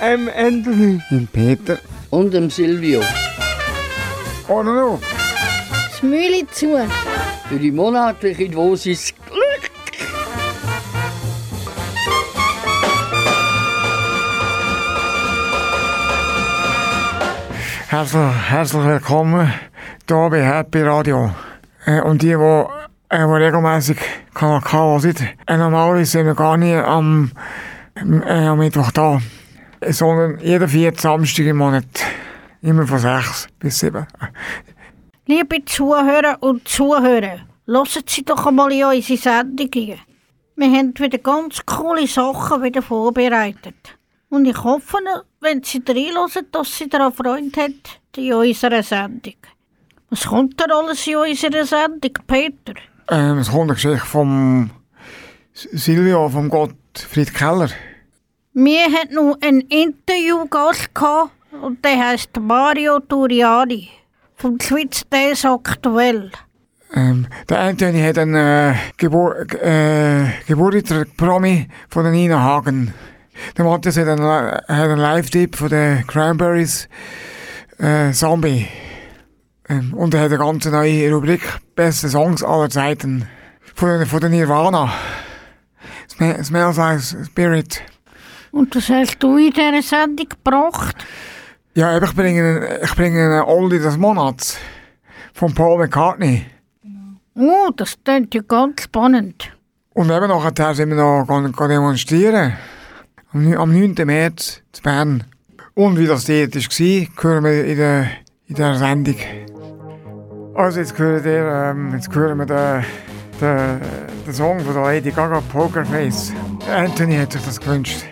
M. Anthony. Im Peter. Und dem Silvio. Oder noch? Das Mühle zu. Für die monatliche Dosis Glück. Herzlich, herzlich willkommen hier bei Happy Radio. Äh, und die, die, äh, die regelmässig Kanal K hören, äh, normalerweise sind wir gar nicht am, äh, am Mittwoch da, sondern jeden vierten Samstag im Monat. Immer von 6 bis 7. Liebe Zuhörer und Zuhörer, hören Sie doch einmal in unsere Sendung hier. Wir haben wieder ganz coole Sachen wieder vorbereitet. Und ich hoffe, wenn Sie reinhören, dass Sie daran Freude haben in unserer Sendung. Was kommt da alles in unserer Sendung, Peter? Ähm, es kommt eine Geschichte vom Silvio, vom Gottfried Keller. Wir hatten noch einen Interviewgast gehabt, und der heißt Mario Turiani vom Schweiz Days Aktuell. Ähm, der Anthony hat einen äh, Gebur äh, Geburtstagspromi von der Nina Hagen. Der Matthias hat einen, hat einen Live-Tipp von den Cranberries äh, Zombie. Ähm, und er hat eine ganz neue Rubrik Beste Songs aller Zeiten von, von der Nirvana. Sm Smells like Spirit. Und das hast du in dieser Sendung gebracht? Ja, ich bringe, ich bringe einen Oldie des Monats von Paul McCartney. Oh, das klingt ja ganz spannend. Und eben nachher sind wir noch gehen, gehen demonstrieren. Am 9. März zu Bern. Und wie das dort war, hören wir in der, in der Sendung. Also jetzt hören wir, ähm, jetzt hören wir den, den, den Song von der Lady Gaga, Pokerface. Anthony hat sich das gewünscht.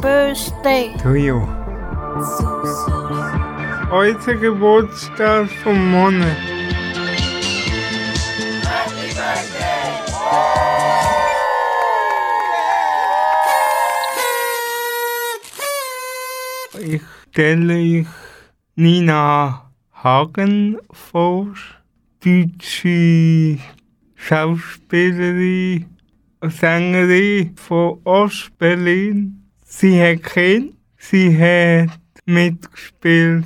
Birthday. To you. Heute Geburtstag vom Monat. Ich stelle ich Nina Hagen vor, deutsche Schauspielerin, Sängerin von Ostberlin. Sie hat Kind, sie hat mitgespielt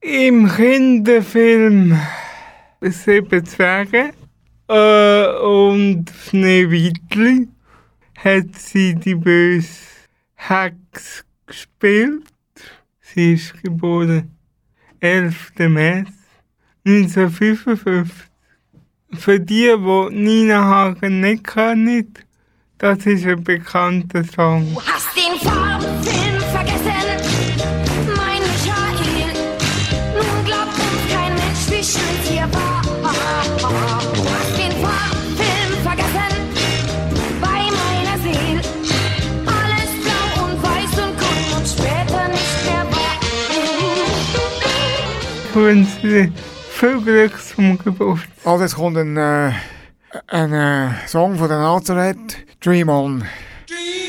im Kinderfilm Sieben Zwerge äh, und Schneewittli hat sie die böse Hex gespielt. Sie ist geboren 11. März 1955. Für die, die Nina Hagen nicht kennen, das ist ein bekannter Song. Hast den Farbfilm vergessen, mein Michael. Nun glaubt uns kein Mensch, wie schön es hier war. Du hast den Farbfilm vergessen, bei meiner Seele. Alles blau und weiß und grün und später nicht mehr war. Ich wünsche dir viel Glück zum Geburtstag. Also jetzt kommt ein, äh, ein äh, Song von der Nazareth, Dream On. Dream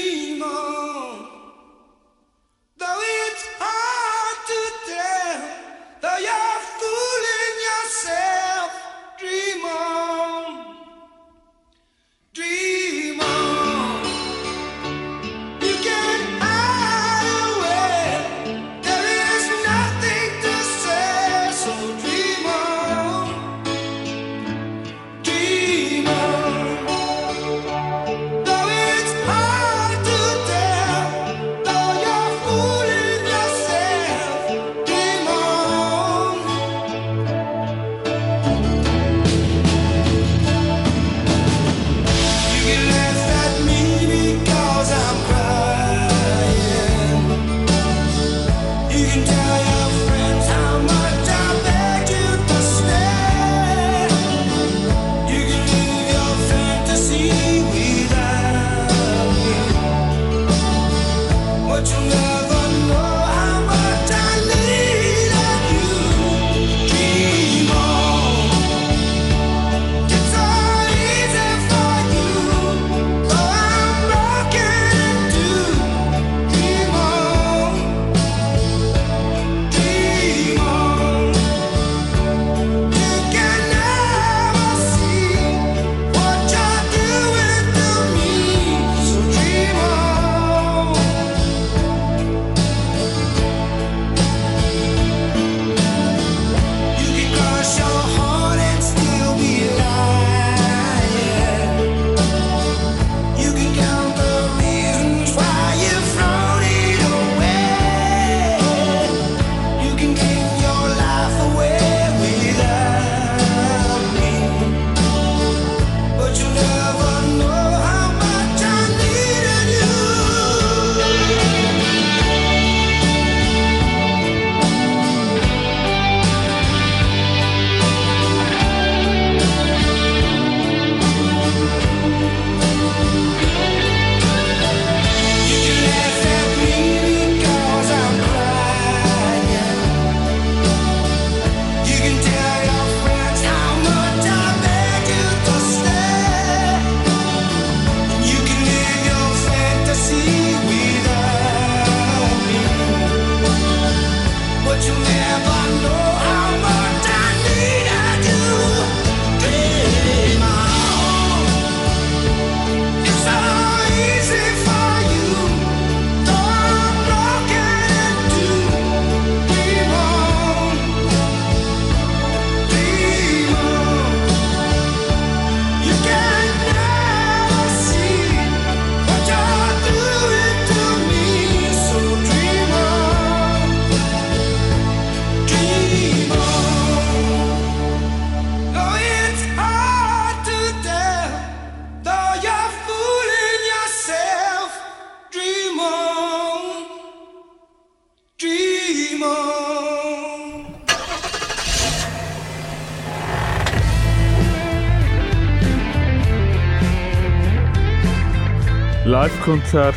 Live-Konzert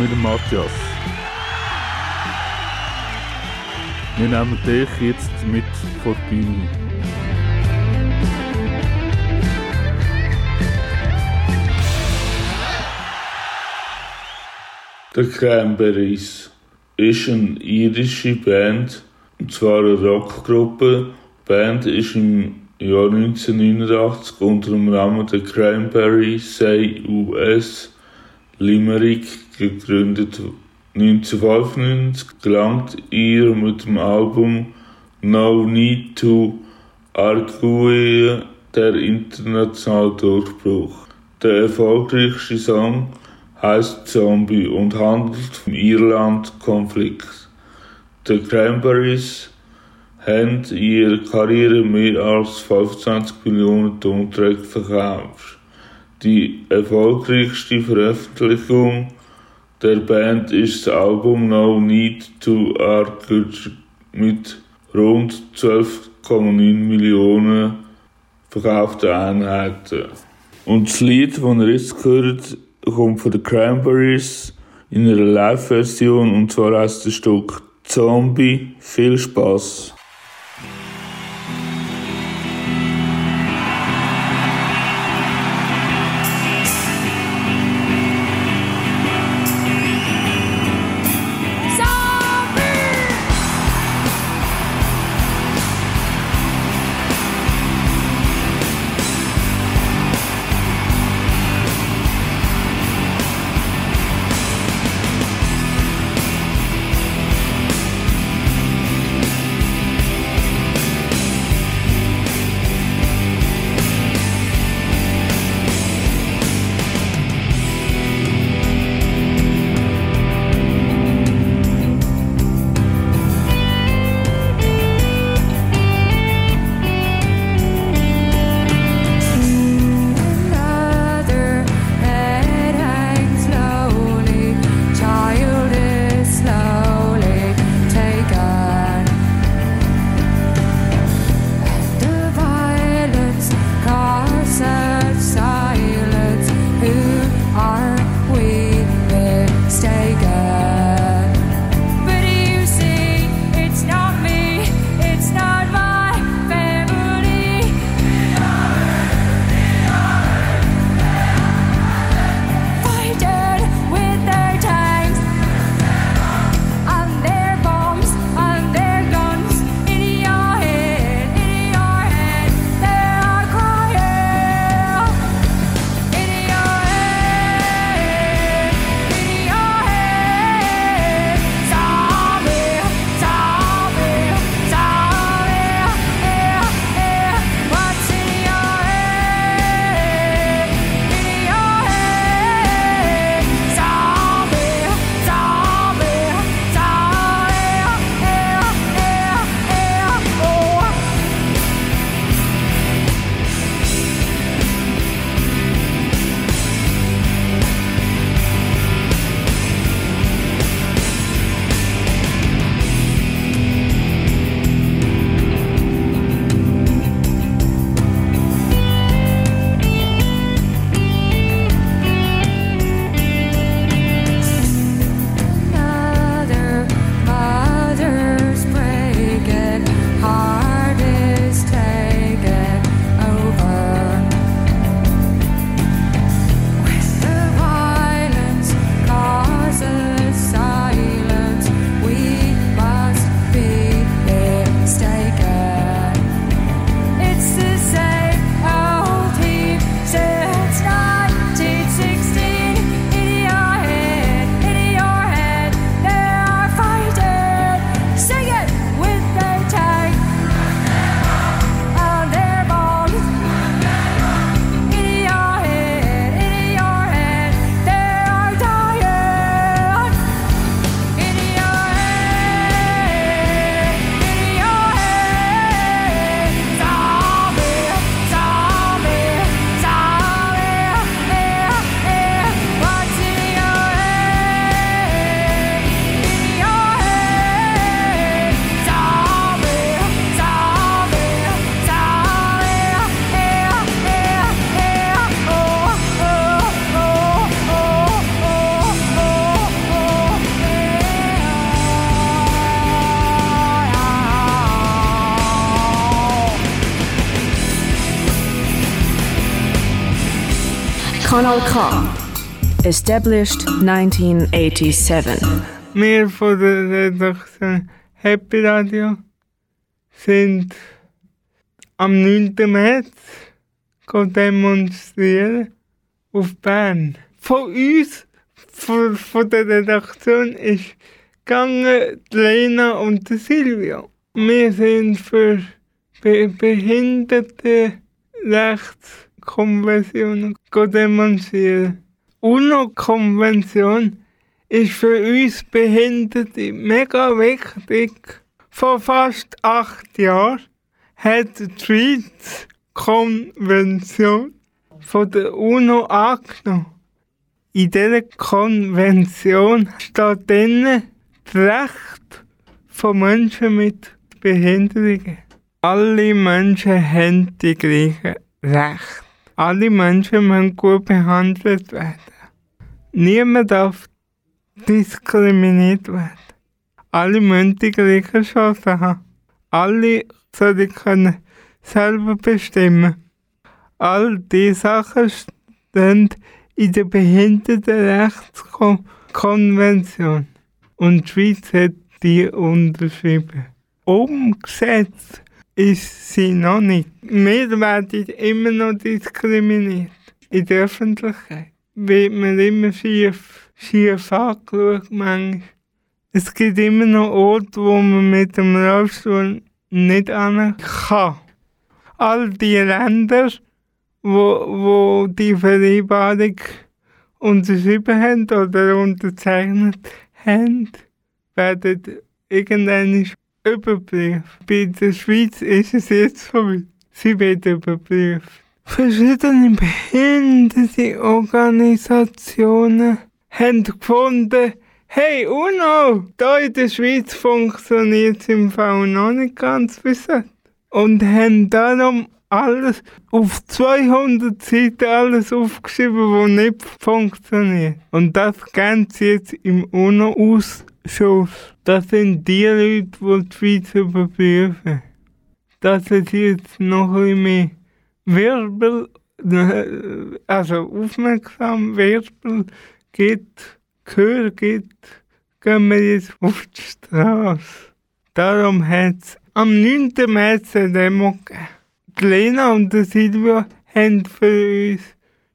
mit dem Matthias. Wir nehmen dich jetzt mit vor die Bühne. The Cranberries ist eine irische Band, und zwar eine Rockgruppe. Die Band ist im Jahr 1989 unter dem Namen The Cranberry Say US Limerick gegründet. 1995 gelangt ihr mit dem Album No Need to Argue der internationale Durchbruch. Der erfolgreichste Song heißt Zombie und handelt vom Irland-Konflikt. The Cranberries haben in ihrer Karriere mehr als 25 Millionen Tonträger verkauft. Die erfolgreichste Veröffentlichung der Band ist das Album No Need to Argue mit rund 12,9 Millionen verkauften Einheiten. Und das Lied, das ihr jetzt gehört, kommt von den Cranberries in einer Live-Version und zwar heißt das Stück Zombie. Viel Spaß! Kanal K. Established 1987. Wir von der Redaktion Happy Radio sind am 9. März demonstrieren auf Bern. Von uns, von, von der Redaktion, ist gegangen Lena und Silvia. Wir sind für Be Behinderte Rechtskonventionen demonstrieren. UNO-Konvention ist für uns Behinderte mega wichtig. Vor fast acht Jahren hat die Schweiz Konvention von der UNO angenommen. In dieser Konvention steht drin das Recht von Menschen mit Behinderungen. Alle Menschen haben die gleichen Rechte. Alle Menschen müssen gut behandelt werden. Niemand darf diskriminiert werden. Alle müssen die gleichen Chancen haben. Alle sollen können selber bestimmen. All diese Sachen stehen in der Behindertenrechtskonvention. Und die Schweiz hat die unterschrieben. Umgesetzt ist sie noch nicht. Wir werden immer noch diskriminiert. In der Öffentlichkeit wird man immer schief, schief angeschaut manchmal. Es gibt immer noch Orte, wo man mit dem Rollstuhl nicht hin kann. All die Länder, wo, wo die Vereinbarung unterschrieben haben oder unterzeichnet haben, werden irgendwann überprüft. Bei der Schweiz ist es jetzt weit. Sie wird überprüft. Verschiedene behinderte Organisationen haben gefunden, hey UNO, da in der Schweiz funktioniert es im Fall noch nicht ganz jetzt. Und haben darum alles auf 200 Seiten alles aufgeschrieben, was nicht funktioniert. Und das geben sie jetzt im UNO-Ausschuss. Das sind die Leute, die die Schweiz überprüfen. Dass es jetzt noch ein mehr Wirbel, äh, also aufmerksam Wirbel gibt, Gehör gibt, gehen wir jetzt auf die Straße. Darum hat es am 9. März eine Demo gegeben. Die Lena und der Silvia haben für uns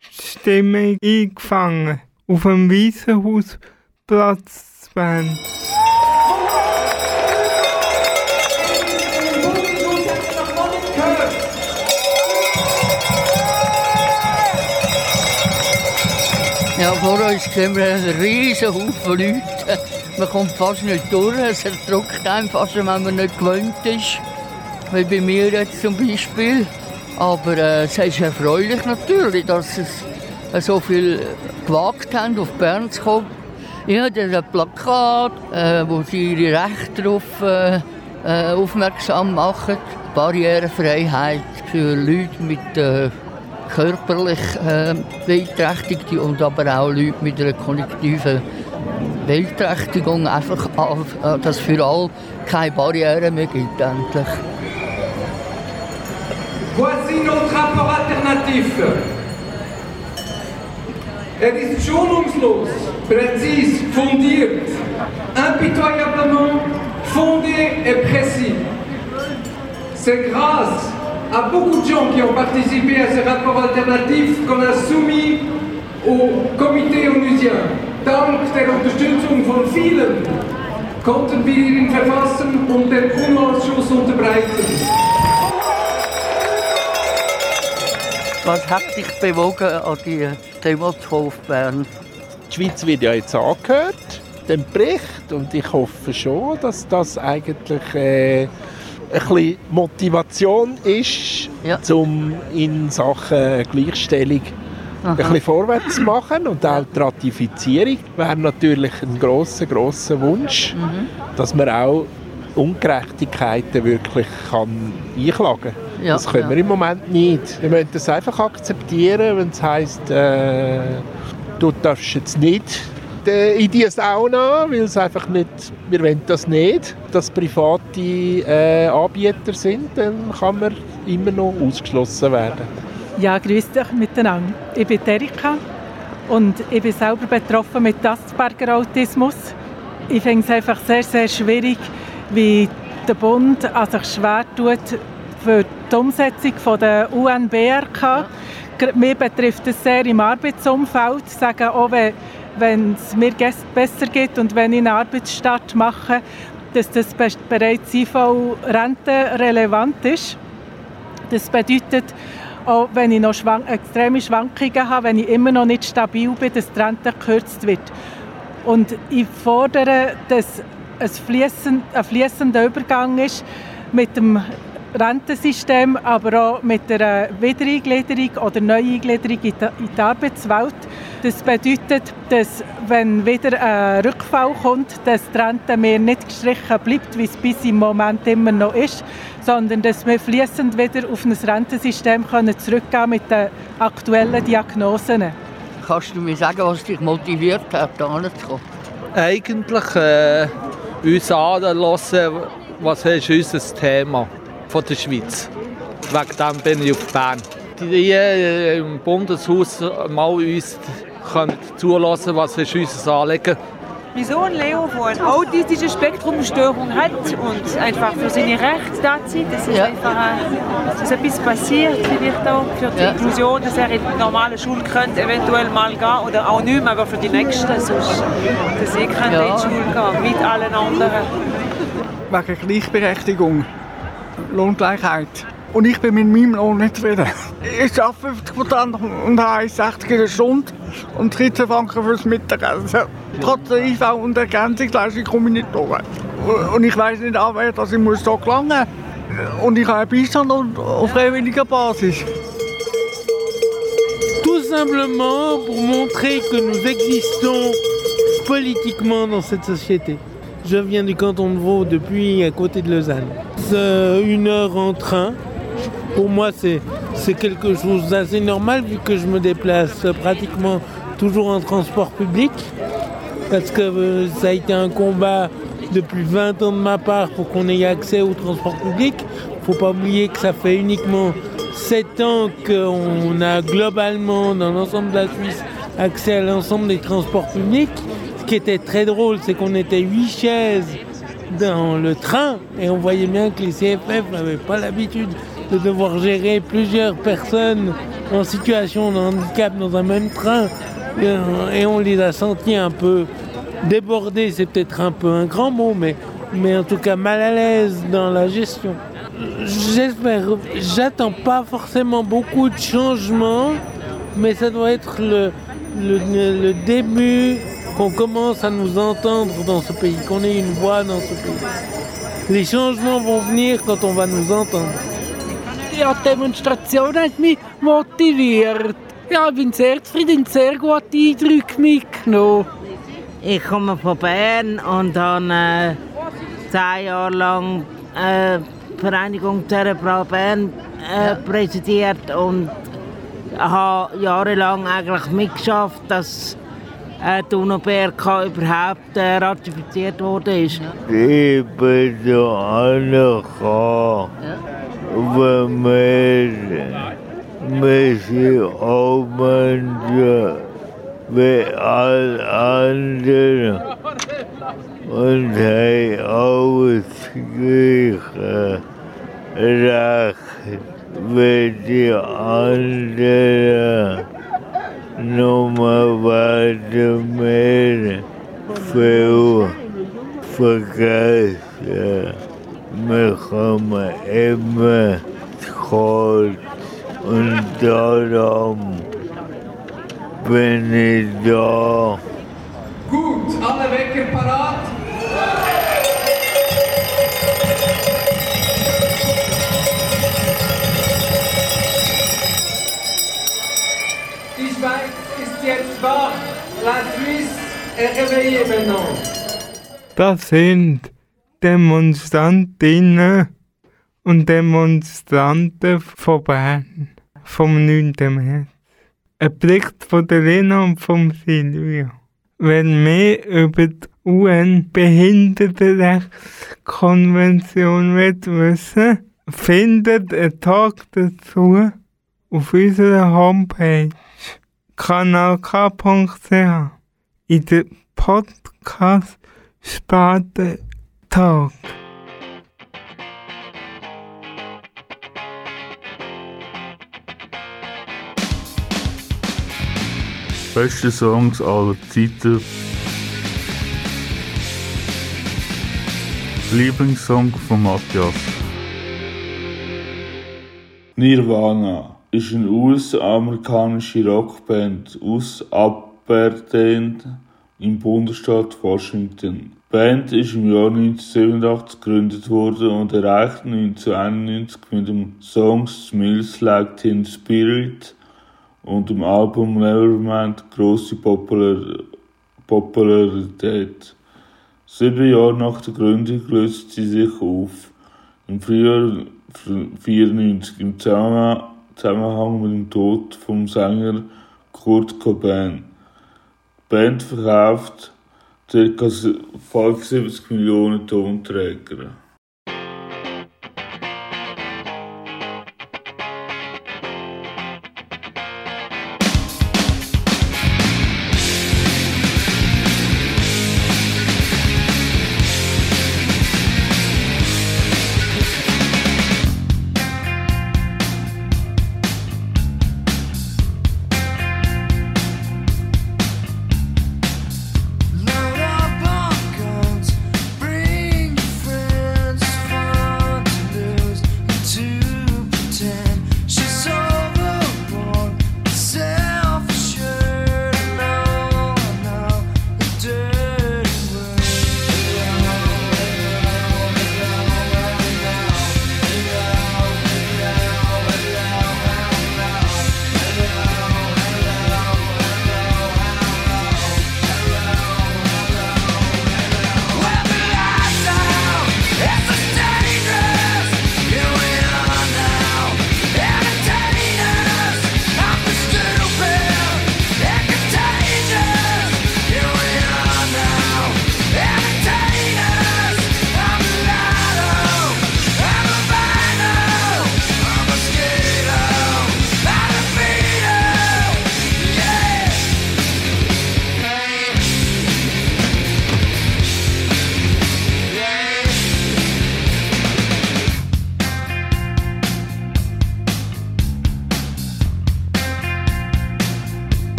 die Stimme eingefangen. Auf dem Waisenhausplatz Bern. Ja, vor uns sehen wir einen riesen Haufen Leute. Man kommt fast nicht durch. Es erdrückt einen fast, wenn man nicht gewöhnt ist. Wie bei mir jetzt zum Beispiel. Aber äh, es ist erfreulich natürlich, dass es so viel gewagt haben, auf Bern zu kommen. Ich habe ein Plakat, äh, wo sie ihre Rechte darauf äh, äh, aufmerksam machen. Barrierefreiheit für Leute mit äh, körperlich äh, Beeinträchtigten und aber auch Leute mit einer kognitiven Beeinträchtigung. Einfach, äh, dass für alle keine Barrieren mehr gibt. Endlich. Voici notre rapport alternatif. Er ist schonungslos, präzis, fundiert, impitoyablement fondé et précis. C'est grâce à beaucoup de gens qui ont participé à ce rapport alternatif qu'on a soumis au Komitee onusien. Dank der Unterstützung von vielen konnten wir ihn verfassen und dem UNO-Ausschuss unterbreiten. Was hat dich bewogen, an die Demo zu kommen auf Bern? Die Schweiz wird ja jetzt angehört, dem Bericht, und ich hoffe schon, dass das eigentlich äh, ein bisschen Motivation ist, um in Sachen Gleichstellung Aha. ein bisschen vorwärts zu machen. Und auch die Ratifizierung wäre natürlich ein grosser, grosser Wunsch, dass man auch Ungerechtigkeiten wirklich kann einklagen kann. Ja, das können ja. wir im Moment nicht. Wir müssen das einfach akzeptieren, wenn es heisst, äh, du darfst jetzt nicht in die Sauna, weil es einfach nicht, wir wollen das nicht, dass private äh, Anbieter sind, dann kann man immer noch ausgeschlossen werden. Ja, grüß dich miteinander. Ich bin Erika und ich bin selber betroffen mit Asperger Autismus. Ich finde es einfach sehr, sehr schwierig, wie der Bund an sich schwer tut für die Umsetzung von der UNBRK. Gerade Mir betrifft es sehr im Arbeitsumfeld. Ich sage auch, wenn, es mir besser geht und wenn ich einen Arbeitsstart mache, dass das be- bereits IV-Rente relevant ist. Das bedeutet, auch wenn ich noch schwank extreme Schwankungen habe, wenn ich immer noch nicht stabil bin, dass die Rente gekürzt wird. Und ich fordere, dass es fließend, ein fließender Übergang ist mit dem Rentensystem, aber auch mit der Wiedereingliederung oder Neueingliederung in die, Arbeitswelt. Das bedeutet, dass wenn wieder ein Rückfall kommt, dass die Rente mir nicht gestrichen bleibt, wie es bis im Moment immer noch ist, sondern dass wir fließend wieder auf ein Rentensystem können zurückgehen mit den aktuellen Diagnosen. Kannst du mir sagen, was dich motiviert hat, hierher zu kommen? Eigentlich äh, uns anlassen, was ist unser Thema von der Schweiz. Wegen dem bin ich auf Bern. Die äh, im Bundeshaus mal uns können zulassen, was ist unser Anliegen. Mein Sohn Leo, der eine autistische Spektrumstörung hat und einfach für seine Rechte da ist, das ist Ja. einfach äh, dass etwas passiert, vielleicht auch für die Ja. Inklusion, dass er in die normale Schule könnte eventuell mal gehen oder auch nicht mehr, aber für die Nächsten, sonst, dass ich könnte Ja. in die Schule gehen mit allen anderen. wegen Gleichberechtigung, Lohngleichheit. Und ich bin mit meinem Lohn nicht zufrieden. Ich arbeite 50 Prozent und habe 1,60 in der Stunde und 13 Franken fürs Mittagessen. Trotz der IV und der Ergänzungsleistung komme ich nicht durch. Und ich weiß nicht, an wer dass ich muss hier gelangen muss. Und ich habe einen Beistand auf freiwilliger Basis. Tout simplement pour montrer que nous existons politiquement dans cette société. Je viens du canton de Vaud depuis à côté de Lausanne. C'est une heure en train. Pour moi, c'est quelque chose d'assez normal vu que je me déplace pratiquement toujours en transport public. Parce que euh, ça a été un combat depuis 20 ans de ma part pour qu'on ait accès au transport public. faut pas oublier que ça fait uniquement 7 ans qu'on a globalement dans l'ensemble de la Suisse accès à l'ensemble des transports publics. Ce qui était très drôle, c'est qu'on était 8 chaises dans le train et on voyait bien que les CFF n'avaient pas l'habitude de devoir gérer plusieurs personnes en situation de handicap dans un même train. Et, euh, Et on les a sentis un peu débordés, c'est peut-être un peu un grand mot, mais, mais en tout cas mal à l'aise dans la gestion. J'espère, j'attends pas forcément beaucoup de changements, mais ça doit être le, le début qu'on commence à nous entendre dans ce pays, qu'on ait une voix dans ce pays. Les changements vont venir quand on va nous entendre. Ja, die Demonstration hat mich motiviert. Ja, ich bin sehr zufrieden, sehr gute Eindrücke mitgenommen. Ich komme von Bern und habe äh, zehn Jahre lang äh, die Vereinigung Cerebral Bern äh, präsidiert und habe jahrelang eigentlich mitgeschafft, dass die UNO-BRK überhaupt äh, ratifiziert worden ist. Ich bin da angekommen, weil wir, wir sind auch Menschen wie alle anderen und haben alles gleiche Recht wie die anderen. Nur werden wir viel vergessen. Wir kommen immer zu kurz und darum bin ich da. Gut, alle Wecker parat. Die Schweiz wach. La Suisse est réveillée maintenant. Das sind Demonstrantinnen und Demonstranten von Bern vom 9. März. Ein Bericht von der Lena und von Silvia. Wer mehr über die UN-Behindertenrechtskonvention wissen findet einen Tag dazu auf unserer Homepage kanalk.ch in der Podcast-Sparte Tag. Beste Songs aller Zeiten. Lieblingssong von Matthias. Nirvana ist eine US-amerikanische Rockband aus Aberdeen im Bundesstaat Washington. Die Band ist im Jahr 1987 gegründet worden und erreichte 1991 mit dem Song Smells Like Teen Spirit und dem Album Nevermind grosse Popular Popularität. Sieben Jahre nach der Gründung löste sie sich auf. Im Frühjahr 1994 im Zusammenhang Zusammenhang mit dem Tod vom Sänger Kurt Cobain. Die Band verkauft ca. 75 Millionen Tonträger.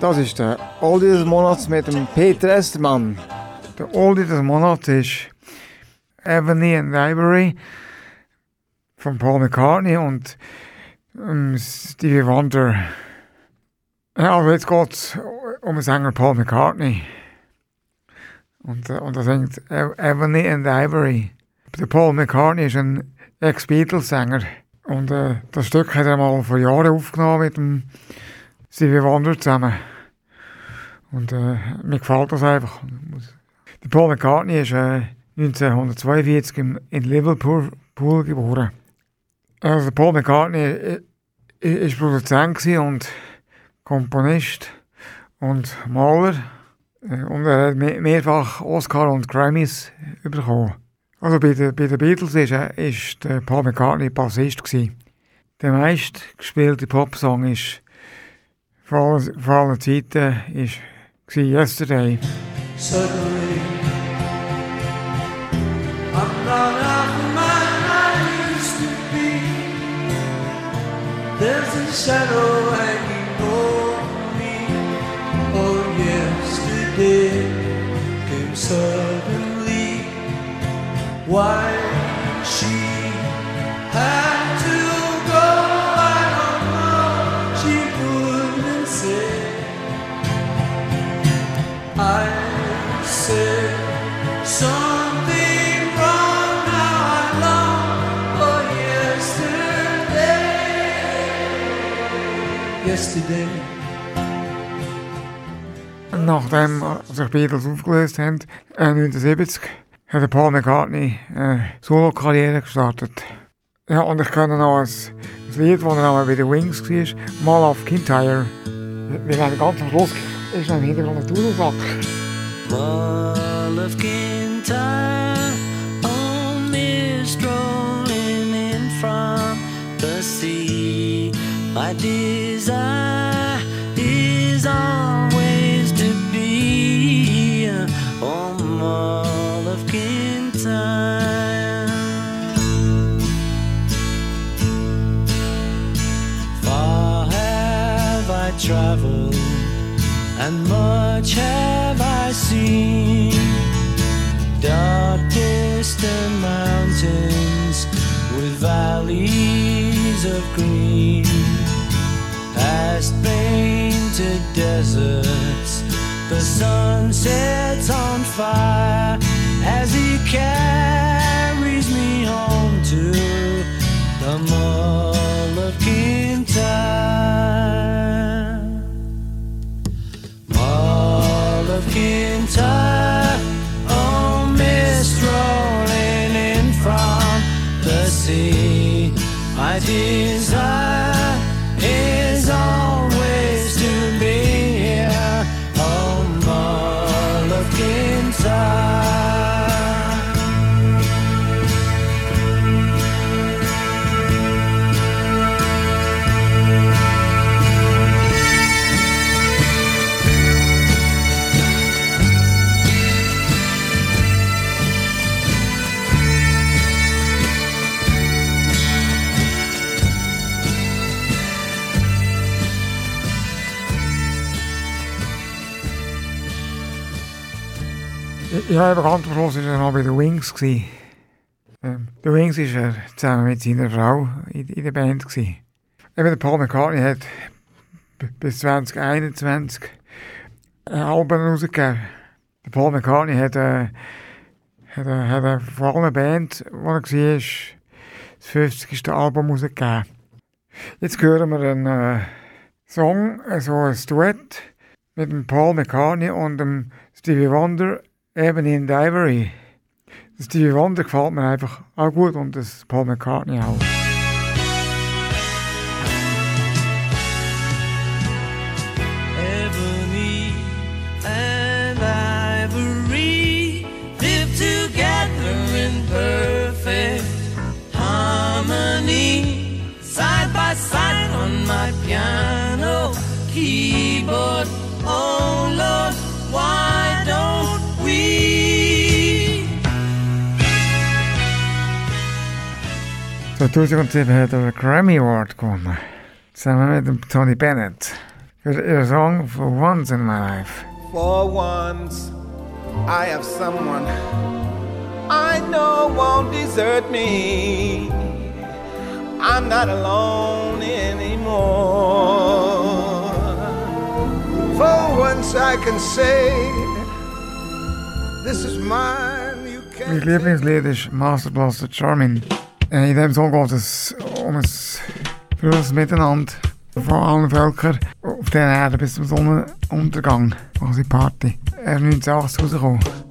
Das ist der Oldie des Monats mit dem Peter Estermann. Der Oldie des Monats ist Ebony and Ivory von Paul McCartney und ähm, Stevie Wonder. Ja, also jetzt geht es um den Sänger Paul McCartney. Und, äh, und er singt Ebony and Ivory. Der Paul McCartney ist ein Ex-Beatles-Sänger. Und äh, das Stück hat er mal vor Jahren aufgenommen mit dem Stevie Wonder zusammen. Und äh, mir gefällt das einfach. Der Paul McCartney ist äh, 1942 im, in Liverpool Pool geboren. Also Paul McCartney äh, äh, ist Produzent und Komponist und Maler. Äh, Und er hat me- mehrfach Oscar und Grammys bekommen. Also bei den, bei Beatles ist, äh, ist der Paul McCartney Bassist gewesen. Der meist gespielte Popsong ist vor allen Zeiten gewesen Yesterday. Suddenly, I'm not I used to be. There's a shadow hanging over me. Oh, yesterday came suddenly. Why she had to go, Nachdem sich die Beatles aufgelöst haben, äh, 1970, hat Paul McCartney eine Solo-Karriere gestartet. Ja, und ich kenne noch ein, ein Lied, das er bei den Wings war, Mal auf Kintyre. Wir werden ganz am Schluss, ist noch im Hintergrund ein Dudelsack. Mall of Kintyre, oh, mist rolling in from the sea. My desire is always to be on Mall of Kintyre. Far have I traveled and much have green, past painted deserts. The sun sets on fire as he carries me home to Ja, eben ganz am Schluss war er noch bei den Wings. gewesen. Ähm, die Wings war er zusammen mit seiner Frau in, in der Band. Eben der Paul McCartney hat bis 2021 ein Album rausgegeben. Der Paul McCartney hat, äh, hat, äh, hat äh, vor allem eine Band, wo er war, das 50. Album rausgegeben. Jetzt hören wir einen äh, Song, also ein Duett mit dem Paul McCartney und dem Stevie Wonder, Ebony and Ivory. Das Stevie Wonder gefällt mir einfach auch gut und das Paul McCartney auch. In side on my piano keyboard. 2007 hat er einen Grammy Award. Zusammen mit dem Tony Bennett. Ihren Song For Once in My Life. For once, I have someone I know won't desert me. I'm not alone anymore. For once, I can say, This is mine. You Mein Lieblingslied ist Master Blaster Charmin. Äh, In dem Song geht es um ein frühes Miteinander von allen Völkern auf der Erde bis zum Sonnenuntergang. Quasi Party. Er ist 1980 rausgekommen.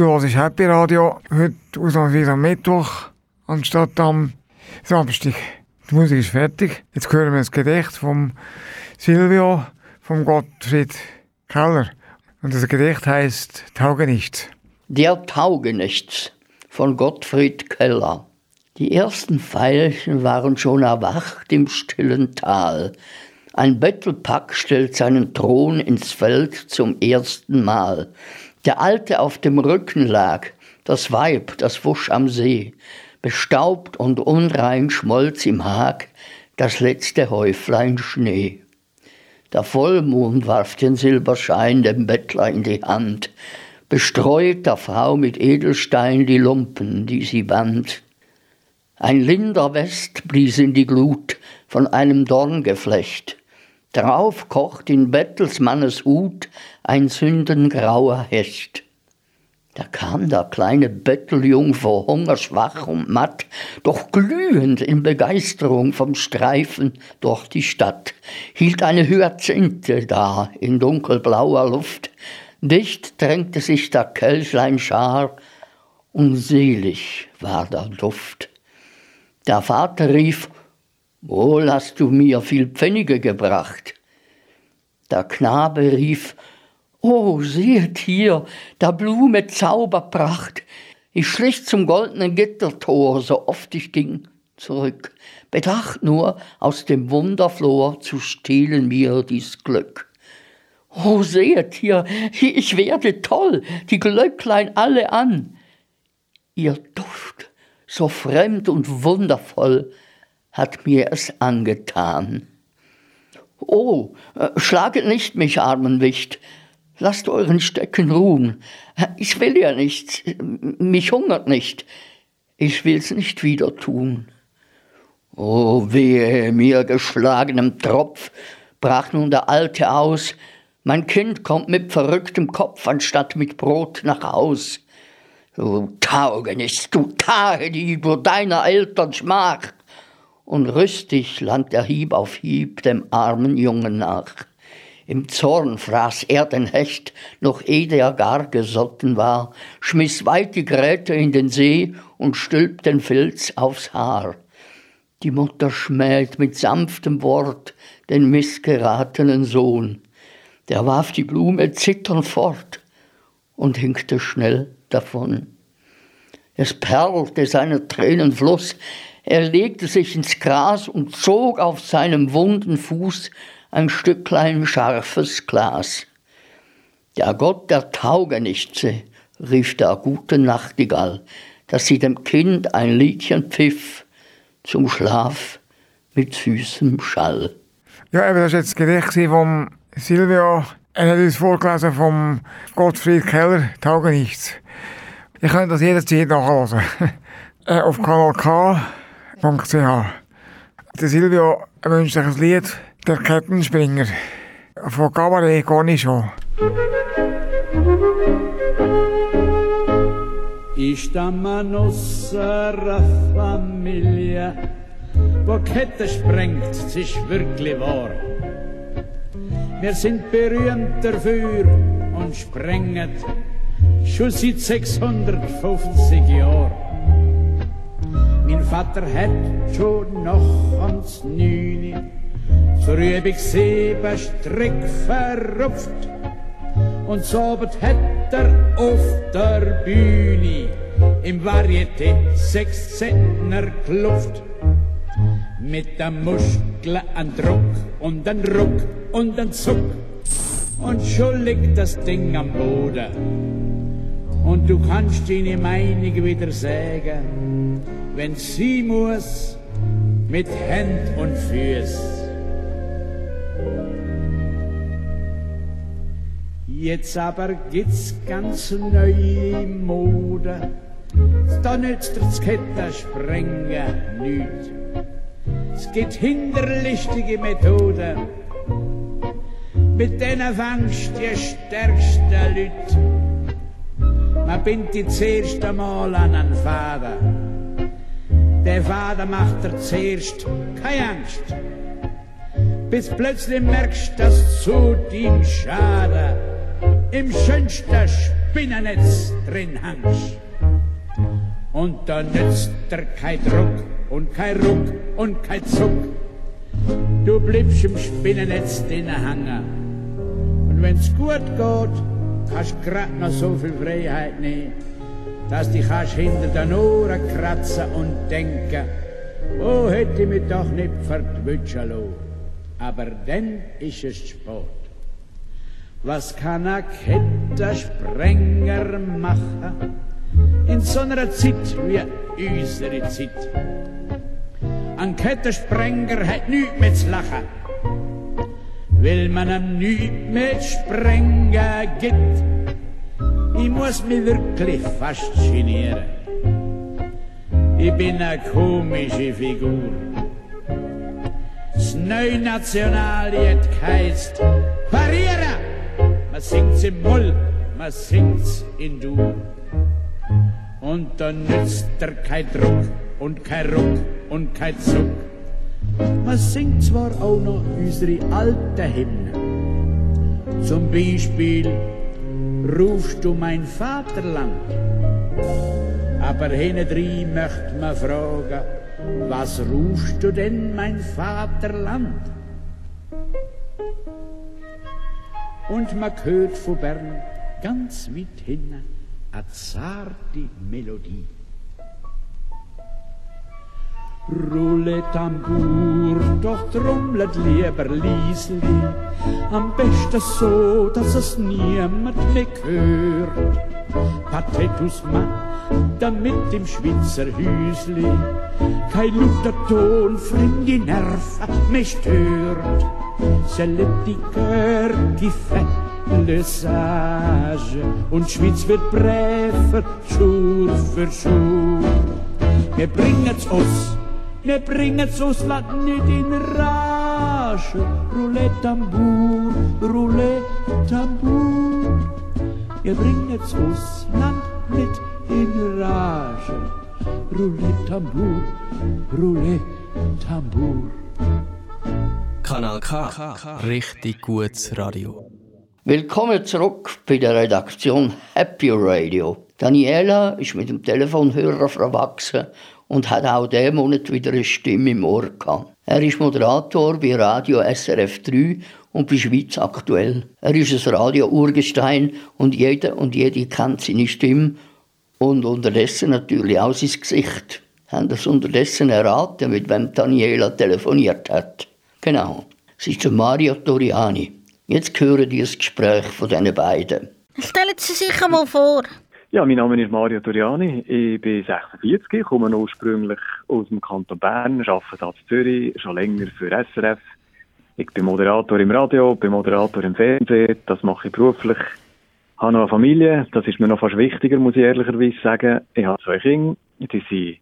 Du hörst Happy Radio, heute ausnahmsweise am Mittwoch, anstatt am Samstag. Die Musik ist fertig. Jetzt hören wir das Gedicht vom Silvio, vom Gottfried Keller. Und das Gedicht heißt Taugenichts. Der Taugenichts von Gottfried Keller. Die ersten Veilchen waren schon erwacht im stillen Tal. Ein Bettelpack stellt seinen Thron ins Feld zum ersten Mal. Der Alte auf dem Rücken lag, das Weib, das wusch am See. Bestaubt und unrein schmolz im Hag das letzte Häuflein Schnee. Der Vollmond warf den Silberschein dem Bettler in die Hand, bestreut der Frau mit Edelstein die Lumpen, die sie band. Ein linder West blies in die Glut von einem Dorngeflecht. Drauf kocht in Bettelsmannes Hut ein sündengrauer Hecht. Da kam der kleine Betteljungfer hungerschwach und matt, doch glühend in Begeisterung vom Streifen durch die Stadt, hielt eine Hyazinthe da in dunkelblauer Luft, dicht drängte sich der Kelchlein Schar, und selig war der Duft. Der Vater rief, Wohl hast du mir viel Pfennige gebracht. Der Knabe rief, Oh, seht hier, der Blume Zauberpracht. Ich schlich zum goldenen Gittertor, so oft ich ging, zurück. Bedacht nur, aus dem Wunderflor zu stehlen mir dies Glück. Oh, seht hier, ich werde toll, die Glöcklein alle an. Ihr Duft, so fremd und wundervoll, hat mir es angetan. Oh, äh, schlaget nicht mich, armen Wicht, lasst euren Stecken ruhen. Ich will ja nichts, mich hungert nicht, ich will's nicht wieder tun. Oh, wehe mir geschlagenem Tropf, brach nun der Alte aus, mein Kind kommt mit verrücktem Kopf anstatt mit Brot nach Haus. Du Taugenichts, du Tagedieb, du deiner Eltern Schmach! Und rüstig langt der Hieb auf Hieb dem armen Jungen nach. Im Zorn fraß er den Hecht, noch ehe der gar gesotten war, schmiss weit die Gräte in den See und stülpt den Filz aufs Haar. Die Mutter schmäht mit sanftem Wort den missgeratenen Sohn. Der warf die Blume zitternd fort und hinkte schnell davon. Es perlte seiner Tränen Fluss, er legte sich ins Gras und zog auf seinem wunden Fuß ein Stücklein scharfes Glas. Der Gott der Taugenichtse, rief der gute Nachtigall, dass sie dem Kind ein Liedchen pfiff zum Schlaf mit süßem Schall. Ja, eben, das war jetzt das Gedicht vom Silvio. Er hat uns vorgelesen vom Gottfried Keller, Taugenichts. Ihr könnt das jederzeit nachhören. äh, auf kanalk.ch. Der Silvio wünscht sich ein Lied, Der Kettenspringer, von Cabaret Cornichon. Ista ma nostra famiglia, wo Kette sprengt, sich wirklich wahr. Wir sind berühmt dafür und sprengen schon seit 650 Jahren. Mein Vater hat schon noch ans Neuni zur Übung sieben Strick verrupft und so hat er auf der Bühne im Varieté sechs Zentner klufft. Mit der Muskel an Druck und an Ruck und an Zuck. Und schon liegt das Ding am Boden. Und du kannst deine Meinung wieder sagen, wenn sie muss, mit Hand und Füß. Jetzt aber gibt's ganz neue Mode. Da nützt das Kettensprengen nüt. Es gibt hinterlistige Methoden. Mit denen fangst die stärksten Leute. Man bindet die das erste Mal an einen Vater. Der Vater macht dir zuerst keine Angst. Bis plötzlich merkst, dass zu dem Schade im schönsten Spinnennetz drin hängst. Und da nützt dir kein Druck und kein Ruck und kein Zuck. Du bleibst im Spinnennetz drinnen hängen. Und wenn's gut geht, hast grad noch so viel Freiheit nehmen, dass dich kannst hinter den Ohren kratzen und denken, oh, hätte ich mich doch nicht verwünschen lassen. Aber dann ist es spät. Was kann ein Kettensprenger machen in so einer Zeit wie unsere Zeit? Ein Kettensprenger hat nichts mehr zu lachen, weil man nichts mehr zu sprengen gibt. Ich muss mich wirklich fast genieren. Ich bin eine komische Figur. Das neue Nationallied heisst Parieren! Man singt's im Moll, man singt's in Dur. Und dann nützt er kein Druck und kein Ruck und kein Zuck. Man singt zwar auch noch unsere alten Hymnen. Zum Beispiel rufst du mein Vaterland. Aber hintendrein möcht man fragen, was rufst du denn mein Vaterland? Und man hört von Bern ganz weit hinten eine zarte Melodie. Rulle Tambour, doch trommlet lieber Liesli, am besten so, dass es niemand mehr hört. Pathetus ma, damit im Schweizer Hüsli kein lauter Ton fremd die Nerven mehr stört. Qui fait le sage und die Schweiz wird bräver, Schur für Schur. Wir bringen's uns, wir bringen's uns, lass nicht in Rage. Roulette Tambour, Roulette Tambour. Wir bringen's uns, Land nicht in Rage. Roulette Tambour, Roulette Tambour. Kanal K. Richtig gutes Radio. Willkommen zurück bei der Redaktion Happy Radio. Daniela ist mit dem Telefonhörer verwachsen und hat auch diesen Monat wieder eine Stimme im Ohr gehabt. Er ist Moderator bei Radio SRF 3 und bei Schweiz aktuell. Er ist ein Radio-Urgestein und jeder und jede kennt seine Stimme und unterdessen natürlich auch sein Gesicht. Haben das unterdessen erraten, mit wem Daniela telefoniert hat? Genau, es ist Mario Toriani. Jetzt hören die das Gespräch von diesen beiden. Stellen Sie sich einmal vor. Ja, mein Name ist Mario Toriani. Ich bin 46, komme ursprünglich aus dem Kanton Bern, arbeite in Zürich, schon länger für SRF. Ich bin Moderator im Radio, bin Moderator im Fernsehen, das mache ich beruflich. Ich habe noch eine Familie, das ist mir noch fast wichtiger, muss ich ehrlicherweise sagen. Ich habe zwei Kinder, die sind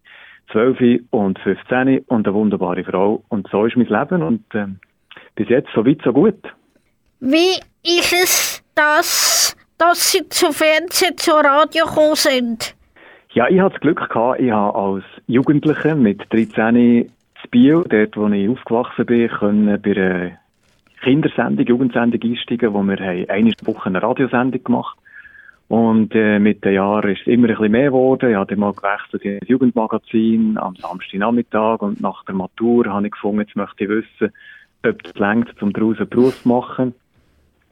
12 und 15 und eine wunderbare Frau. Und so ist mein Leben und ähm, bis jetzt so weit, so gut. Wie ist es, dass, dass Sie zu Fernsehen, zu Radio gekommen sind? Ja, ich hatte das Glück gehabt, ich habe als Jugendlicher mit 13 in Biel, dort wo ich aufgewachsen bin, können bei einer Kindersendung, Jugendsendung einsteigen, wo wir haben eine Woche eine Radiosendung gemacht und äh, mit den Jahren ist es immer ein bisschen mehr geworden. Ich habe dann mal gewechselt in ein Jugendmagazin am Samstagnachmittag und nach der Matur habe ich gefunden, jetzt möchte ich wissen, ob es längt, um daraus einen Beruf zu machen.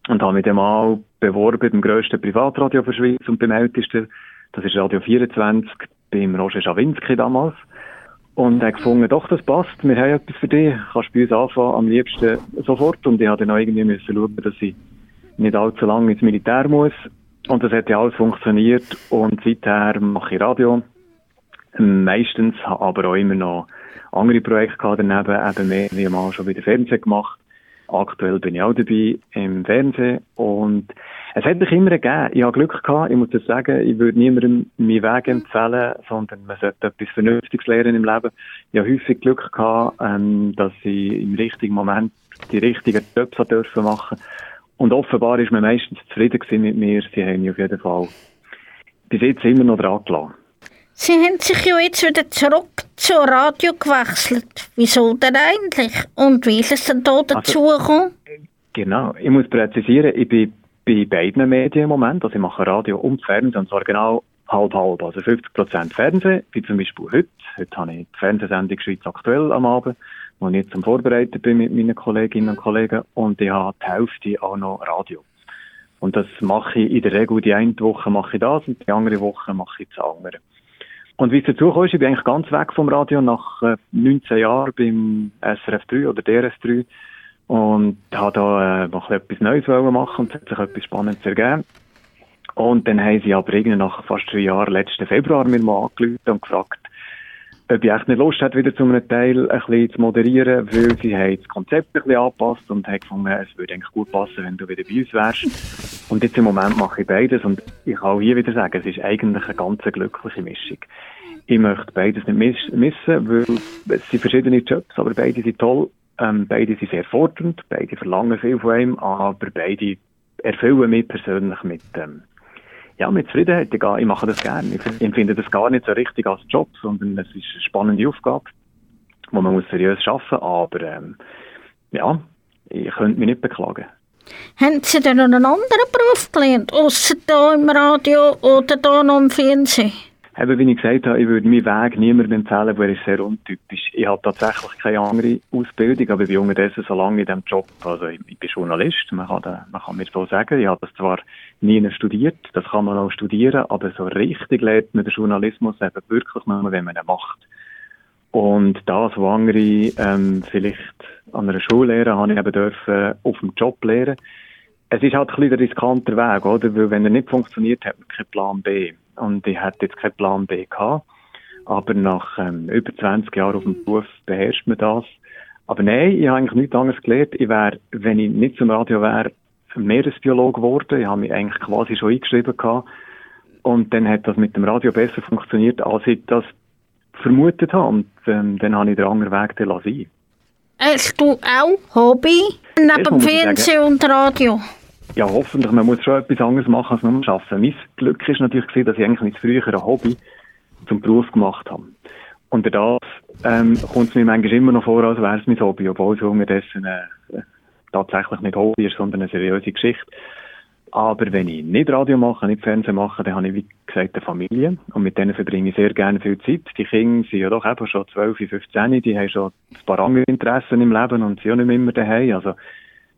Und habe mich dann mal beworben beim grössten Privatradio der Schweiz und beim ältesten. Das ist Radio 24, beim Roger Schawinski damals. Und habe gefunden, doch, das passt, wir haben etwas für dich, kannst bei uns anfangen, am liebsten sofort. Und ich habe dann irgendwie müssen schauen, dass ich nicht allzu lange ins Militär muss. Und das hat ja alles funktioniert. Und seither mache ich Radio. Meistens habe aber auch immer noch andere Projekte daneben, eben mehr wie mal schon wieder Fernsehen gemacht. Aktuell bin ich auch dabei im Fernsehen und es hat mich immer gegeben. Ich habe Glück gehabt. Ich muss das sagen, ich würde niemandem meinen Weg empfehlen, sondern man sollte etwas Vernünftiges lernen im Leben. Ich habe häufig Glück gehabt, ähm, dass ich im richtigen Moment die richtigen Jobs dürfen machen. Und offenbar ist man meistens zufrieden mit mir. Sie haben mich auf jeden Fall bis jetzt immer noch dran gelassen. Sie haben sich ja jetzt wieder zurück zur Radio gewechselt. Wieso denn eigentlich? Und wie ist es denn da dazu gekommen? Genau, ich muss präzisieren, ich bin bei beiden Medien im Moment. Also ich mache Radio und Fernsehen, und zwar genau halb halb. Also 50 Prozent Fernsehen, wie zum Beispiel heute. Heute habe ich die Fernsehsendung Schweiz aktuell am Abend, wo ich jetzt am Vorbereiten bin mit meinen Kolleginnen und Kollegen. Und ich habe die Hälfte auch noch Radio. Und das mache ich in der Regel, die eine Woche mache ich das und die andere Woche mache ich das andere. Und wie es dazu kam, ich bin eigentlich ganz weg vom Radio nach äh, 19 Jahren beim SRF 3 oder DRS 3 und habe da äh, noch etwas Neues machen und es hat sich etwas Spannendes ergeben. Und dann haben sie aber irgendwie nach fast drei Jahren, letzten Februar, mir mal angerufen und gefragt, ob ich echt nicht Lust hätte, wieder zu einem Teil ein bisschen zu moderieren, weil sie haben das Konzept ein bisschen angepasst und haben gefunden, es würde eigentlich gut passen, wenn du wieder bei uns wärst. Und jetzt im Moment mache ich beides und ich kann auch hier wieder sagen, es ist eigentlich eine ganz glückliche Mischung. Ich möchte beides nicht missen, weil es sind verschiedene Jobs, aber beide sind toll, ähm, beide sind sehr fordernd, beide verlangen viel von einem, aber beide erfüllen mich persönlich mit, ähm, ja, mit Zufriedenheit. Ich, mache das gerne. Ich empfinde das gar nicht so richtig als Job, sondern es ist eine spannende Aufgabe, wo man muss seriös arbeiten aber ähm, ja, ich könnte mich nicht beklagen. Haben Sie denn noch einen anderen Beruf gelernt, außer hier im Radio oder hier noch im Fernsehen? Eben, wie ich gesagt habe, ich würde meinen Weg niemandem empfehlen, weil er ist sehr untypisch. Ich habe tatsächlich keine andere Ausbildung, aber ich bin unterdessen so lange in diesem Job. Also ich, bin Journalist, man kann, da, man kann mir so sagen. Ich habe das zwar nie studiert, das kann man auch studieren, aber so richtig lernt man den Journalismus eben wirklich nur, wenn man ihn macht. Und das, was andere ähm, vielleicht an einer Schule lernen, habe ich eben dürfen auf dem Job lernen. Es ist halt ein bisschen der riskanter Weg, oder? Weil wenn er nicht funktioniert, hat man keinen Plan B und ich hätte jetzt keinen Plan B gehabt. Aber nach ähm, über 20 Jahren auf dem Beruf beherrscht man das. Aber nein, ich habe eigentlich nichts anderes gelernt. Ich wäre, wenn ich nicht zum Radio wäre, Meeresbiologe geworden. Ich habe mich eigentlich quasi schon eingeschrieben gehabt. Und dann hat das mit dem Radio besser funktioniert, als ich das vermutet habe. Und ähm, dann habe ich den anderen Weg sein. Hast du auch Hobby neben Fernsehen und Radio? Ja, hoffentlich, man muss schon etwas anderes machen als nur arbeiten. Mein Glück ist natürlich gewesen, dass ich eigentlich nicht früher ein Hobby zum Beruf gemacht habe. Und das ähm, kommt es mir manchmal immer noch vor, als wäre es mein Hobby, obwohl es unterdessen äh, tatsächlich nicht Hobby ist, sondern eine seriöse Geschichte. Aber wenn ich nicht Radio mache, nicht Fernsehen mache, dann habe ich, wie gesagt, eine Familie. Und mit denen verbringe ich sehr gerne viel Zeit. Die Kinder sind ja doch eben schon 12, 15, die haben schon ein paar andere Interessen im Leben und sind auch nicht mehr immer daheim. Also,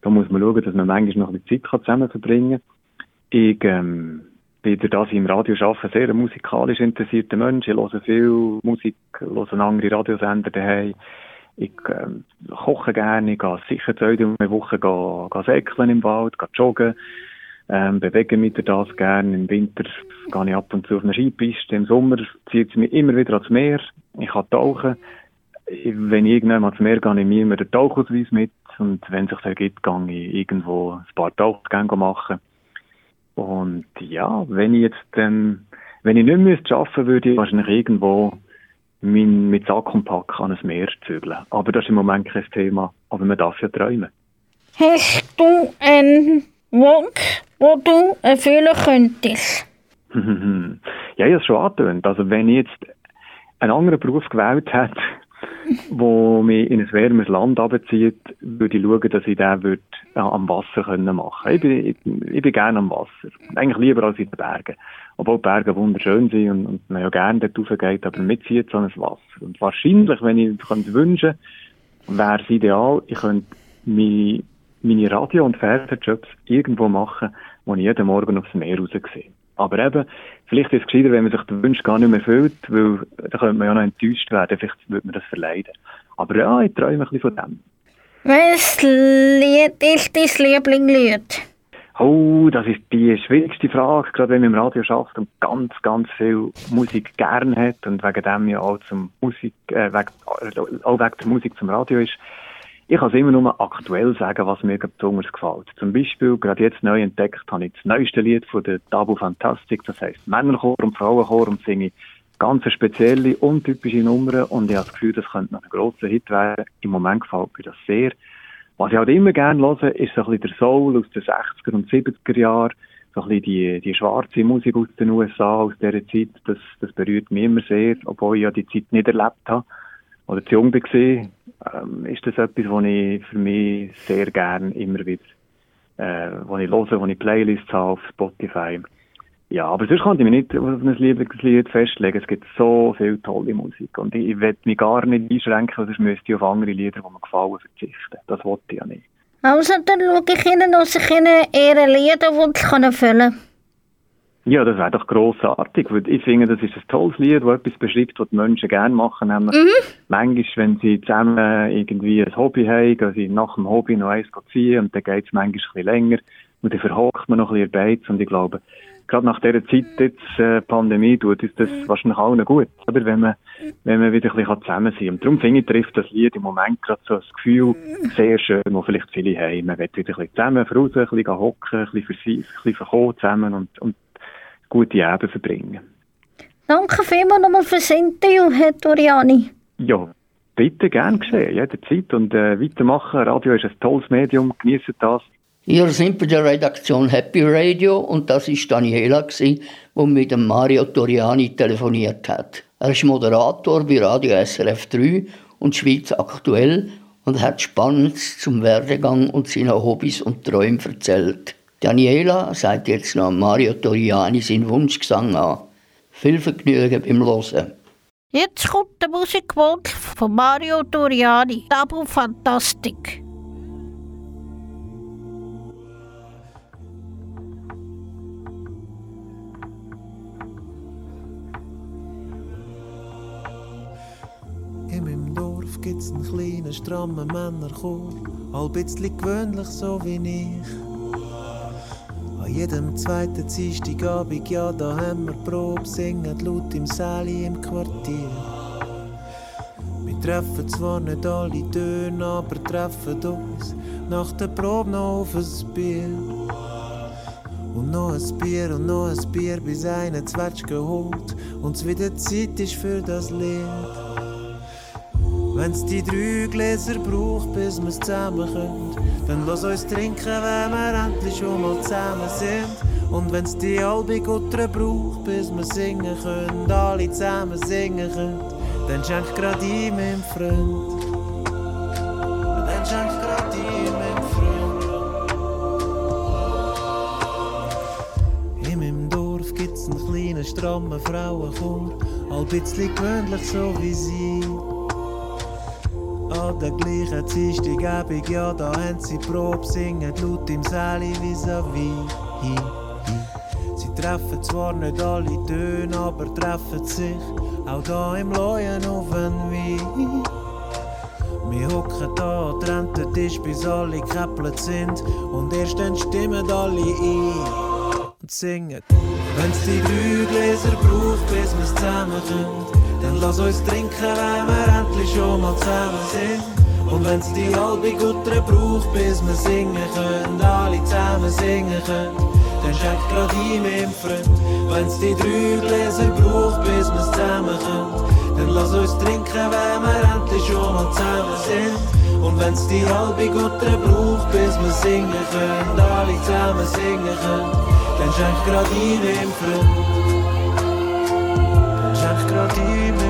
da muss man schauen, dass man manchmal noch ein bisschen Zeit zusammen verbringen kann. Ich ähm, bin durch das im Radio arbeite, sehr musikalisch interessierter Mensch. Ich höre viel Musik, höre andere Radiosender daheim. Ich ähm, koche gerne, ich gehe sicher zweimal in Woche gehe, gehe säckeln im Wald, gehe joggen, ähm, bewege mich durch das gerne. Im Winter gehe ich ab und zu auf eine Skipiste, im Sommer zieht es mich immer wieder ans Meer. Ich kann tauchen. Wenn ich irgendwann ans Meer gehe, nehme ich immer den Tauchausweis mit und wenn es sich ergibt, gehe ich irgendwo ein paar Tauchgänge machen. Und ja, wenn ich jetzt dann, wenn ich nicht mehr arbeiten würde ich wahrscheinlich irgendwo mein, mit Sack und Pack an ein Meer zügeln. Aber das ist im Moment kein Thema, aber man darf ja träumen. Hast du einen Wunsch, wo du erfüllen könntest? ja, ich habe es schon angetönt. Also wenn ich jetzt einen anderen Beruf gewählt hätte, wo mich in ein wärmeres Land abzieht, würde ich schauen, dass ich den würde, äh, am Wasser können machen ich bin, ich, ich bin gerne am Wasser. Eigentlich lieber als in den Bergen. Obwohl die Berge wunderschön sind und, und man ja gerne dort raufgeht, aber mitzieht so ein Wasser. Und wahrscheinlich, wenn ich könnte wünschen, wäre es ideal, ich könnte meine, meine Radio- und Fernsehjobs irgendwo machen, wo ich jeden Morgen aufs Meer raussehe. Aber eben, vielleicht ist es gescheiter, wenn man sich den Wunsch gar nicht mehr erfüllt, weil da könnte man ja noch enttäuscht werden, vielleicht würde man das verleiden. Aber ja, ich träume ein bisschen von dem. Welches Lied ist dein Lieblingslied? Oh, das ist die schwierigste Frage, gerade wenn man im Radio schafft und ganz, ganz viel Musik gern hat und wegen dem ja auch zum Musik, äh, wegen, auch wegen der Musik zum Radio ist. Ich kann es immer nur aktuell sagen, was mir besonders gefällt. Zum Beispiel, gerade jetzt neu entdeckt, habe ich das neueste Lied von der Tabu Fantastic, das heisst Männerchor und Frauenchor und singe ganz spezielle, untypische Nummern und ich habe das Gefühl, das könnte noch ein grosser Hit werden. Im Moment gefällt mir das sehr. Was ich halt immer gerne höre, ist so ein bisschen der Soul aus den 60er und 70er Jahren, so ein bisschen die, die schwarze Musik aus den USA, aus dieser Zeit, das, das berührt mich immer sehr, obwohl ich ja die Zeit nicht erlebt habe oder zu jung war, ähm, ist das etwas, was ich für mich sehr gerne immer wieder äh, wo ich höre, wo ich Playlists habe auf Spotify. Ja, aber sonst kann ich mich nicht auf ein Lieblingslied festlegen. Es gibt so viel tolle Musik. Und ich, ich will mich gar nicht einschränken, sonst müsste ich auf andere Lieder, die mir gefallen, verzichten. Das wollte ich ja nicht. Also, dann schaue ich Ihnen, dass ich Ihnen Ihre Liederwunsch erfüllen kann. Ja, das wäre doch grossartig. Ich finde, das ist ein tolles Lied, das etwas beschreibt, was die Menschen gerne machen. Nämlich mhm. manchmal, wenn sie zusammen irgendwie ein Hobby haben, gehen sie nach dem Hobby noch eins ziehen und dann geht es manchmal ein bisschen länger. Und dann verhockt man noch ein bisschen Beiz. Und ich glaube, gerade nach dieser Zeit jetzt, äh, Pandemie, tut uns das wahrscheinlich allen gut, oder? Wenn man, wenn man wieder ein bisschen zusammen sein kann. Und darum finde ich, trifft das Lied im Moment gerade so das Gefühl sehr schön, wo vielleicht viele haben. Man will wieder ein bisschen zusammen raus, ein bisschen hocken, ein bisschen für sich, ein bisschen verkommen zusammen und, und gute Abend verbringen. Danke vielmals nochmal fürs Interview, Herr Toriani. Ja, bitte, gern geschehen, jederzeit. Und äh, weitermachen. Radio ist ein tolles Medium, genießen das. Wir sind bei der Redaktion Happy Radio und das war Daniela, die mit dem Mario Toriani telefoniert hat. Er ist Moderator bei Radio SRF 3 und Schweiz aktuell und hat Spannendes zum Werdegang und seinen Hobbys und Träumen erzählt. Daniela sagt jetzt noch Mario Toriani seinen Wunschgesang an. Viel Vergnügen beim Hören. Jetzt kommt der Musikwunsch von Mario Toriani, Tabu Fantastic. gibt's einen kleinen, strammen Männerchor, all bisschen gewöhnlich so wie ich. An jedem zweiten Dienstagabend, ja, da haben wir Probe, singen laut im Säli im Quartier. Wir treffen zwar nicht alle Töne, aber treffen uns nach der Probe noch auf ein Bier. Und noch ein Bier und noch ein Bier, bis einer Zwetsch geholt und es wieder Zeit ist für das Lied. Wenn's die drei Gläser braucht, bis wir's zusammen können, dann lass uns trinken, wenn wir endlich schon mal zusammen sind. Und wenn's die halbe Gutter braucht, bis wir singen können, alle zusammen singen können, dann schenk grad ihm, mein Freund. Dann schenk grad ihm, mein Freund. In meinem Dorf gibt's einen kleinen, strammen Frauenchor, all bisschen gewöhnlich so wie sie an der gleichen Dienstagabend, ja, da haben sie Probe, singen laut im Säli vis-à-vis. Sie treffen zwar nicht alle Töne, aber treffen sich auch da im Leuen auf Wein. Wir hocken da, trennt den Tisch, bis alle gekäppelt sind und erst dann stimmen alle ein und singen. Wenn's die drei Gläser braucht, bis wir's zusammen können, dann lass uns trinken, wenn wir endlich schon mal zusammen sind. Und wenn's die halbe Gutter braucht, bis wir singen können, alle zusammen singen können, dann schenk grad ihm im Freund. Wenn's die drei Gläser braucht, bis wir zusammen können, dann lass uns trinken, wenn wir endlich schon mal zusammen sind. Und wenn's die halbe Gutter braucht, bis wir singen können, alle zusammen singen können, dann schenk grad ihm im Freund. Schenk grad ihm im Freund.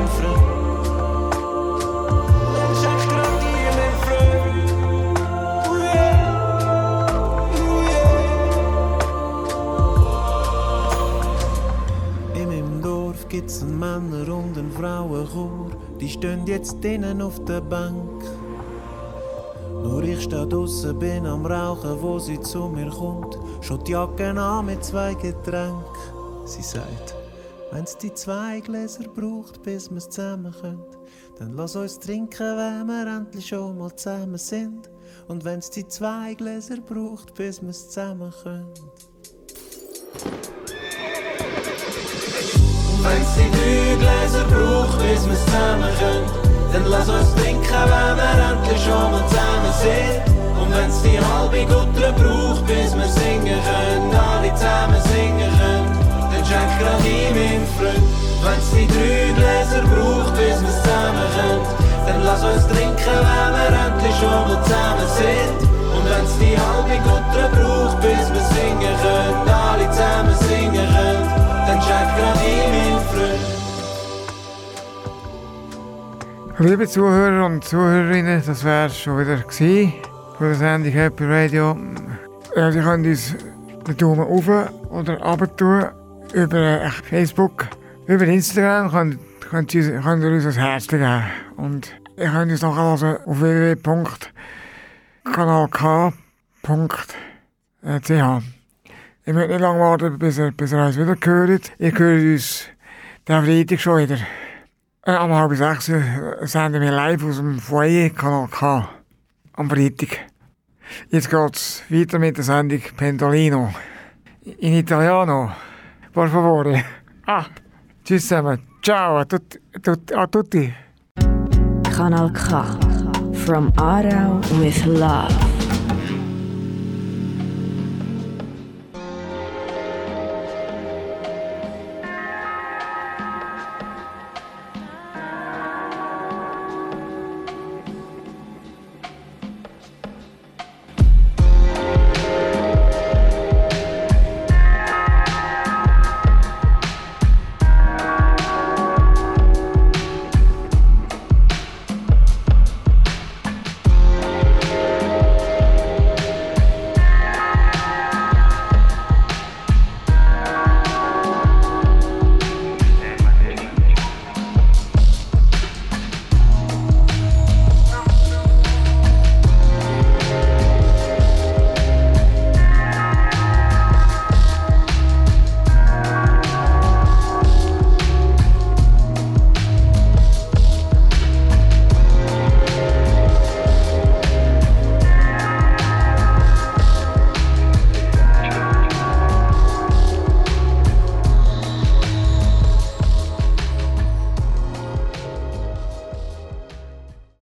Einen Männer- und einen Frauenchor. Die stehen jetzt drinnen auf der Bank. Nur ich steh draussen, bin am Rauchen, wo sie zu mir kommt. Schaut die Jacke an mit zwei Getränken. Sie sagt, Wenn's die zwei Gläser braucht, bis wir's zusammen können, dann lass uns trinken, wenn wir endlich schon mal zusammen sind. Und wenn's die zwei Gläser braucht, bis wir's zusammen können. Und wenn's die drei Gläser braucht, bis wir's zusammen können, dann lass uns trinken, wenn wir endlich schon mal zusammen sind. Und wenn's die halbe Gutter braucht, bis wir singen können, alle zusammen singen können, dann schenk grad ihm im Freund. Wenn's die drei Gläser braucht, bis wir's zusammen können, dann lass uns trinken, wenn wir endlich schon mal zusammen sind. Und wenn's die halbe Gutter braucht, bis wir singen können, alle zusammen singen können, dann schenk grad ihm im Freund. Liebe Zuhörer und Zuhörerinnen, das wäre schon wieder gewesen von der Sendung Happy Radio. Ja, Sie können uns den Daumen auf oder runter tun über äh, Facebook, über Instagram könnt, könnt, ihr, uns ein Herz geben. Und ihr könnt uns nachher auf www.kanalk.ch. Ich möchte nicht lange warten, bis ihr, bis ihr uns wieder hört. Ihr hört uns den Freitag schon wieder. Äh, am halb sechs äh, senden wir live aus dem Foyer Kanal K. Am Freitag. Jetzt geht's weiter mit der Sendung Pendolino. In Italiano. Por favore. Ah, tschüss zusammen. Ciao a tutti. A tutti. Kanal K. From Aarau with love.